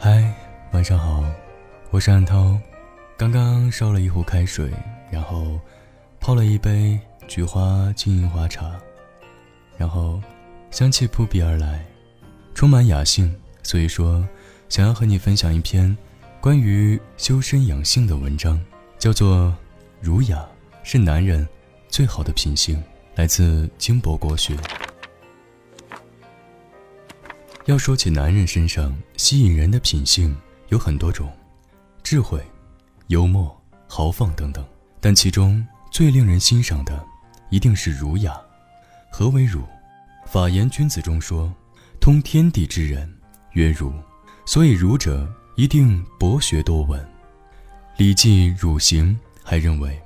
嗨，晚上好，我是安涛。刚刚烧了一壶开水，然后泡了一杯菊花金银花茶，然后香气扑鼻而来，充满雅兴。所以说，想要和你分享一篇关于修身养性的文章，叫做《儒雅是男人最好的品性》，来自金博国学。要说起男人身上吸引人的品性，有很多种，智慧、幽默、豪放等等。但其中最令人欣赏的，一定是儒雅。何为儒？《法言君子》中说：“通天地之人，曰儒。”所以儒者一定博学多闻。《礼记·儒行》还认为：“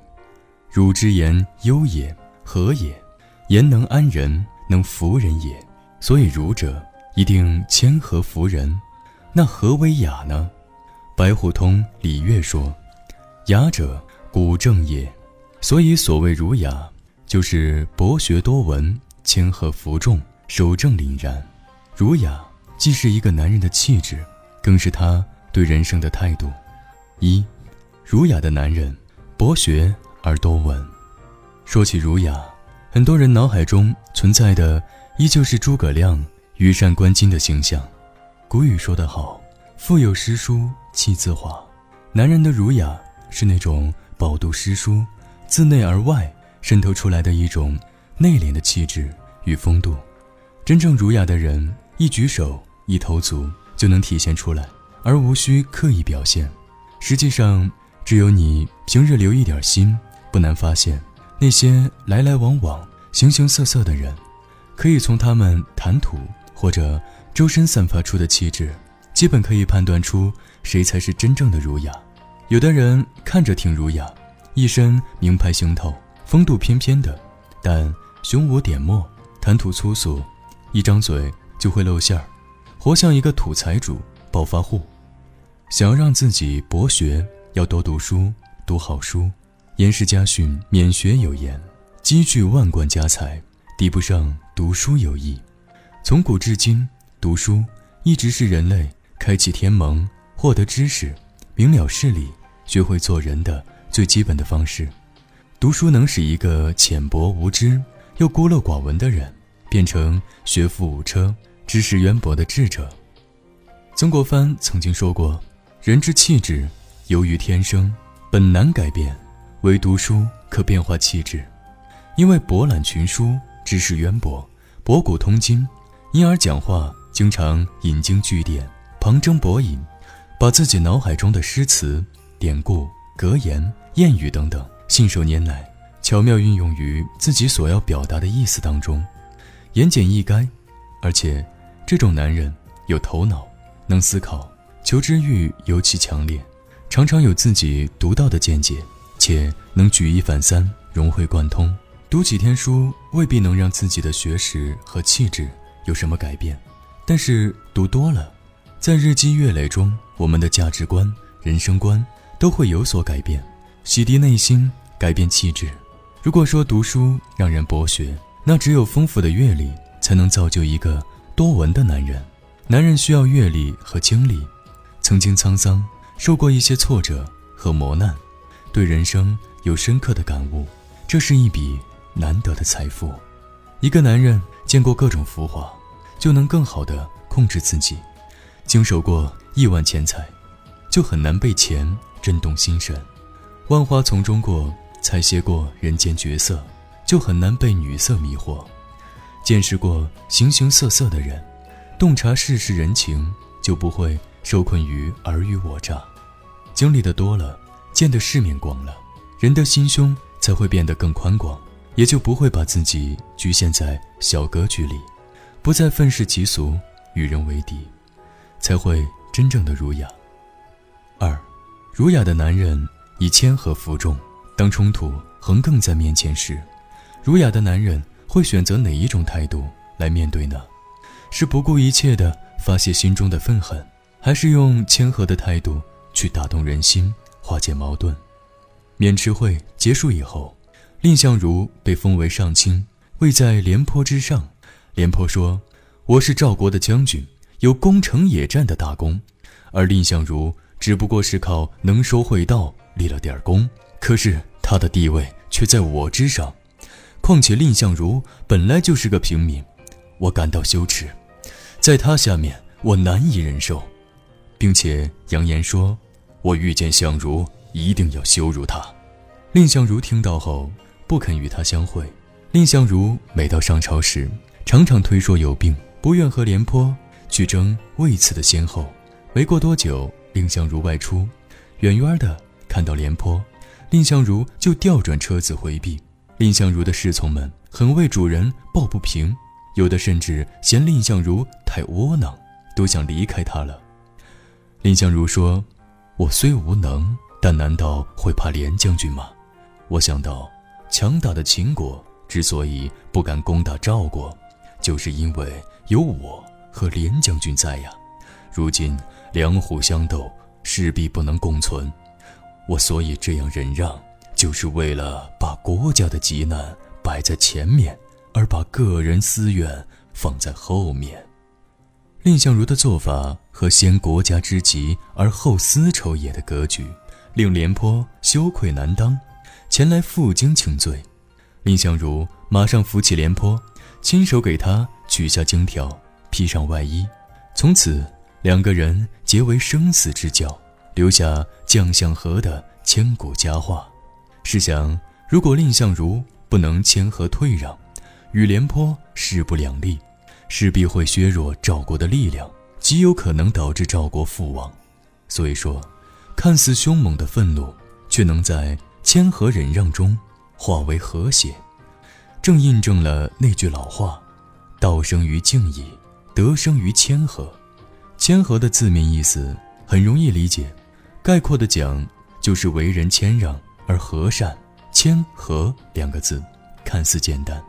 儒之言优也，和也？言能安人，能服人也。”所以儒者。一定谦和服人，那何为雅呢？白虎通礼乐说：“雅者，古正也。”所以所谓儒雅，就是博学多闻、谦和服众、守正凛然。儒雅既是一个男人的气质，更是他对人生的态度。一，儒雅的男人，博学而多闻。说起儒雅，很多人脑海中存在的依旧是诸葛亮。羽扇纶巾的形象，古语说得好：“腹有诗书气自华。”男人的儒雅是那种饱读诗书，自内而外渗透出来的一种内敛的气质与风度。真正儒雅的人，一举手一投足就能体现出来，而无需刻意表现。实际上，只有你平日留一点心，不难发现，那些来来往往、形形色色的人，可以从他们谈吐。或者周身散发出的气质，基本可以判断出谁才是真正的儒雅。有的人看着挺儒雅，一身名牌行头，风度翩翩的，但胸无点墨，谈吐粗俗，一张嘴就会露馅儿，活像一个土财主、暴发户。想要让自己博学，要多读书，读好书。严氏家训免学有言：“积聚万贯家财，抵不上读书有益。”从古至今，读书一直是人类开启天蒙、获得知识、明了事理、学会做人的最基本的方式。读书能使一个浅薄无知又孤陋寡闻的人，变成学富五车、知识渊博的智者。曾国藩曾经说过：“人之气质，由于天生，本难改变，唯读书可变化气质。因为博览群书，知识渊博，博古通今。”因而讲话经常引经据典、旁征博引，把自己脑海中的诗词、典故、格言、谚语等等信手拈来，巧妙运用于自己所要表达的意思当中，言简意赅。而且，这种男人有头脑，能思考，求知欲尤其强烈，常常有自己独到的见解，且能举一反三、融会贯通。读几天书未必能让自己的学识和气质。有什么改变？但是读多了，在日积月累中，我们的价值观、人生观都会有所改变，洗涤内心，改变气质。如果说读书让人博学，那只有丰富的阅历才能造就一个多文的男人。男人需要阅历和经历，曾经沧桑，受过一些挫折和磨难，对人生有深刻的感悟，这是一笔难得的财富。一个男人。见过各种浮华，就能更好的控制自己；经手过亿万钱财，就很难被钱震动心神；万花丛中过，采撷过人间绝色，就很难被女色迷惑；见识过形形色色的人，洞察世事人情，就不会受困于尔虞我诈；经历的多了，见的世面广了，人的心胸才会变得更宽广。也就不会把自己局限在小格局里，不再愤世嫉俗，与人为敌，才会真正的儒雅。二，儒雅的男人以谦和服众。当冲突横亘在面前时，儒雅的男人会选择哪一种态度来面对呢？是不顾一切的发泄心中的愤恨，还是用谦和的态度去打动人心，化解矛盾？渑池会结束以后。蔺相如被封为上卿，位在廉颇之上。廉颇说：“我是赵国的将军，有攻城野战的大功，而蔺相如只不过是靠能说会道立了点功，可是他的地位却在我之上。况且蔺相如本来就是个平民，我感到羞耻，在他下面我难以忍受，并且扬言说：“我遇见相如，一定要羞辱他。”蔺相如听到后不肯与他相会。蔺相如每到上朝时，常常推说有病，不愿和廉颇去争位次的先后。没过多久，蔺相如外出，远远的看到廉颇，蔺相如就调转车子回避。蔺相如的侍从们很为主人抱不平，有的甚至嫌蔺相如太窝囊，都想离开他了。蔺相如说：“我虽无能，但难道会怕廉将军吗？我想到，强大的秦国之所以不敢攻打赵国，就是因为有我和廉将军在呀。如今两虎相斗，势必不能共存，我所以这样忍让。”就是为了把国家的急难摆在前面，而把个人私怨放在后面。蔺相如的做法和先国家之急而后私仇也的格局，令廉颇羞愧难当，前来负荆请罪。蔺相如马上扶起廉颇，亲手给他取下荆条，披上外衣，从此两个人结为生死之交，留下将相和的千古佳话。试想，如果蔺相如不能谦和退让，与廉颇势不两立，势必会削弱赵国的力量，极有可能导致赵国覆亡。所以说，看似凶猛的愤怒，却能在谦和忍让中化为和谐，正印证了那句老话：“道生于静矣，德生于谦和。”谦和的字面意思很容易理解，概括的讲，就是为人谦让。而和善、谦和两个字，看似简单，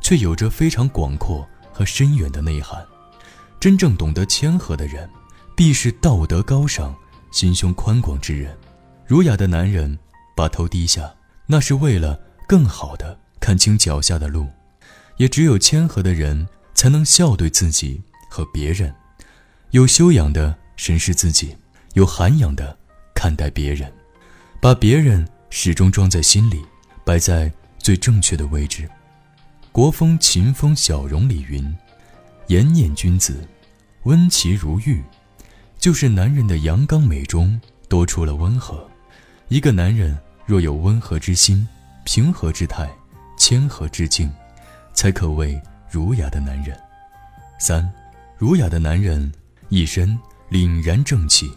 却有着非常广阔和深远的内涵。真正懂得谦和的人，必是道德高尚、心胸宽广之人。儒雅的男人把头低下，那是为了更好的看清脚下的路。也只有谦和的人，才能笑对自己和别人，有修养的审视自己，有涵养的看待别人，把别人。始终装在心里，摆在最正确的位置。国风秦风小容里云：“颜念君子，温其如玉。”就是男人的阳刚美中多出了温和。一个男人若有温和之心、平和之态、谦和之境，才可谓儒雅的男人。三，儒雅的男人一身凛然正气。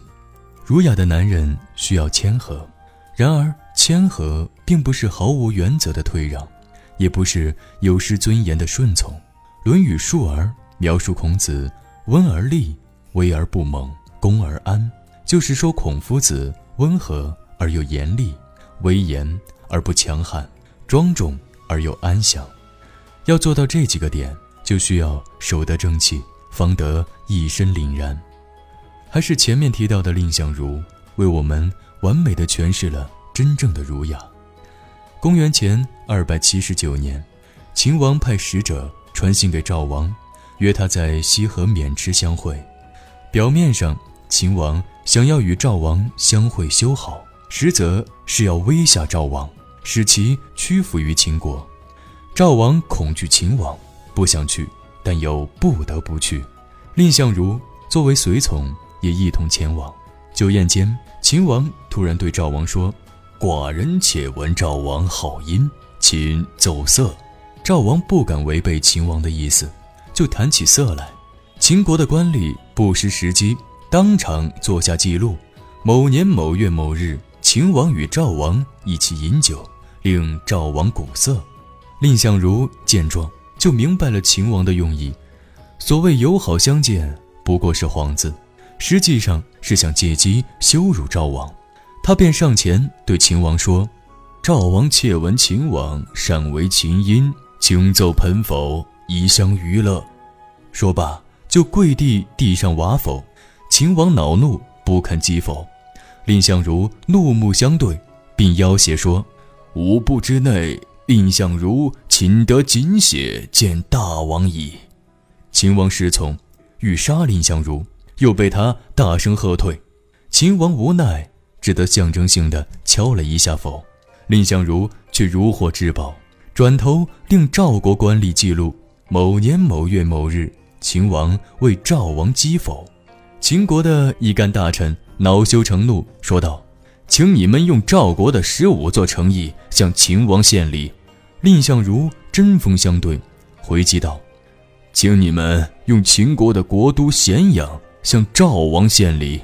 儒雅的男人需要谦和，然而。谦和并不是毫无原则的退让，也不是有失尊严的顺从。《论语述而》描述孔子温而立，威而不猛，恭而安，就是说孔夫子温和而又严厉，威严而不强悍，庄重而又安详。要做到这几个点，就需要守得正气，方得一身凛然。还是前面提到的蔺相如，为我们完美的诠释了。真正的儒雅。公元前二百七十九年，秦王派使者传信给赵王，约他在西河渑池相会。表面上，秦王想要与赵王相会修好，实则是要威吓赵王，使其屈服于秦国。赵王恐惧秦王，不想去，但又不得不去。蔺相如作为随从，也一同前往。酒宴间，秦王突然对赵王说。寡人且闻赵王好音，请奏色。赵王不敢违背秦王的意思，就弹起色来。秦国的官吏不失时机，当场做下记录：某年某月某日，秦王与赵王一起饮酒，令赵王鼓瑟。蔺相如见状，就明白了秦王的用意。所谓友好相见，不过是幌子，实际上是想借机羞辱赵王。他便上前对秦王说：“赵王窃闻秦王善为琴音，请奏盆否，以相娱乐。”说罢，就跪地地上瓦否。秦王恼怒，不肯击否。蔺相如怒目相对，并要挟说：“五步之内，蔺相如请得锦血见大王矣。”秦王失从，欲杀蔺相如，又被他大声喝退。秦王无奈，只得象征性的敲了一下否。蔺相如却如获至宝，转头令赵国官吏记录：某年某月某日，秦王为赵王击否。秦国的一干大臣恼羞成怒，说道：“请你们用赵国的十五座城邑向秦王献礼。”蔺相如针锋相对，回击道：“请你们用秦国的国都咸阳向赵王献礼。”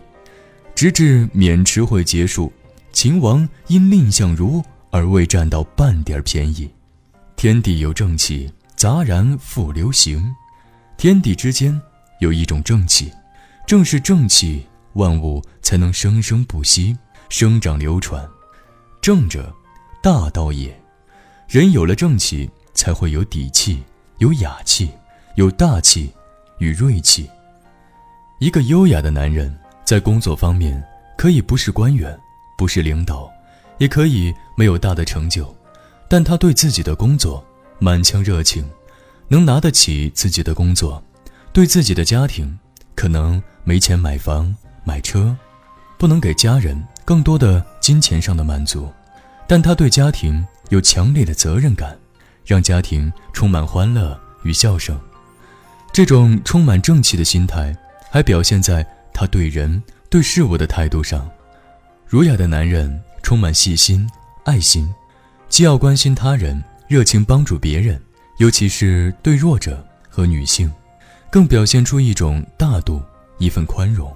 直至渑池会结束，秦王因蔺相如。而未占到半点便宜。天地有正气，杂然复流行。天地之间有一种正气，正是正气，万物才能生生不息，生长流传。正者，大道也。人有了正气，才会有底气，有雅气，有大气与锐气。一个优雅的男人，在工作方面可以不是官员，不是领导。也可以没有大的成就，但他对自己的工作满腔热情，能拿得起自己的工作，对自己的家庭可能没钱买房买车，不能给家人更多的金钱上的满足，但他对家庭有强烈的责任感，让家庭充满欢乐与笑声。这种充满正气的心态，还表现在他对人对事物的态度上。儒雅的男人。充满细心、爱心，既要关心他人，热情帮助别人，尤其是对弱者和女性，更表现出一种大度、一份宽容。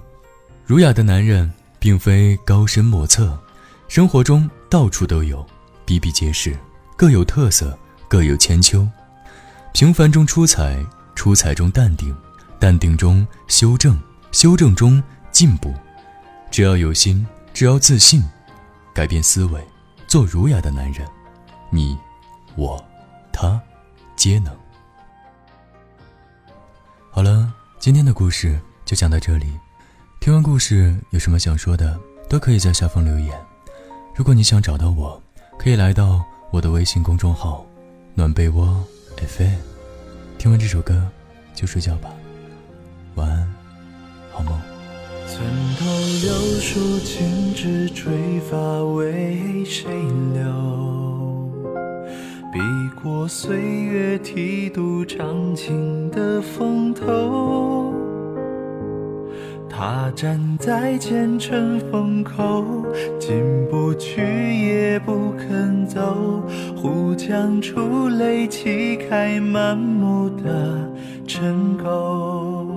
儒雅的男人并非高深莫测，生活中到处都有，比比皆是，各有特色，各有千秋。平凡中出彩，出彩中淡定，淡定中修正，修正中进步。只要有心，只要自信。改变思维，做儒雅的男人，你、我、他，皆能。好了，今天的故事就讲到这里。听完故事有什么想说的，都可以在下方留言。如果你想找到我，可以来到我的微信公众号“暖被窝 FM”。听完这首歌，就睡觉吧，晚安，好梦。寸头柳树尽枝垂发为谁留？笔过岁月提督长情的风头。他站在前尘风口，进不去也不肯走，忽将出泪泣开满目的尘垢。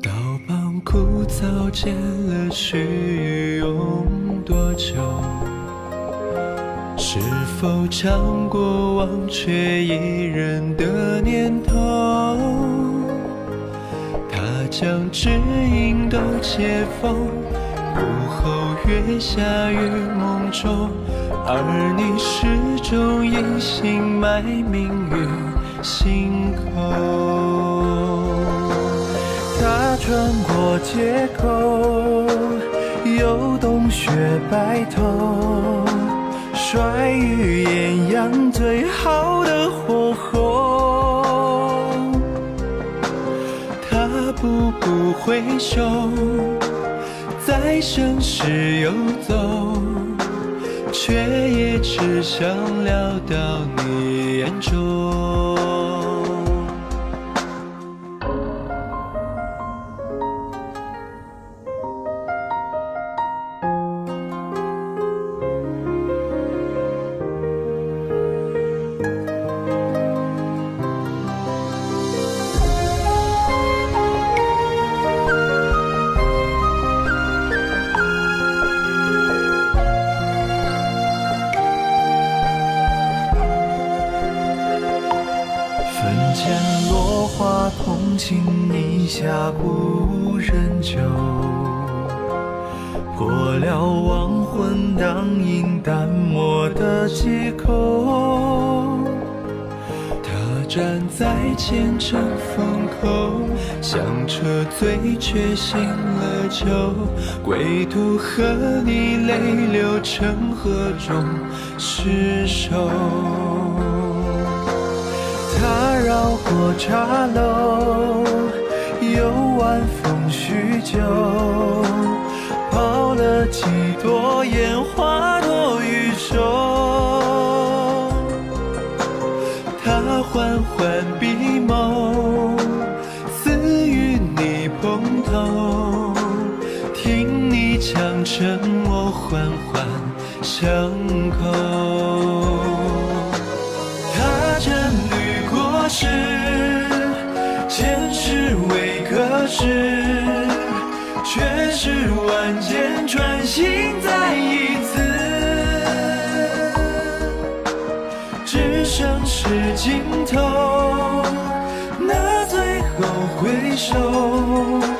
刀旁枯草见了须用多久？是否尝过忘却一人的将知音都解封，午后月下于梦中，而你始终隐姓埋名于心口。他穿过街口，又冬雪白头，甩于回首，在盛世游走，却也只想聊到你眼中。下故人酒，过了亡魂当饮淡漠的借口。他站在前尘风口，香车醉却醒了酒，归途和你泪流成河中失守。他绕过茶楼，晚风叙旧，多烟花落雨中，他缓缓闭眸，似与你碰头，听你讲沉默缓缓相扣。他真绿过时，事。却是万箭穿心再一次，只剩是尽头那最后回首。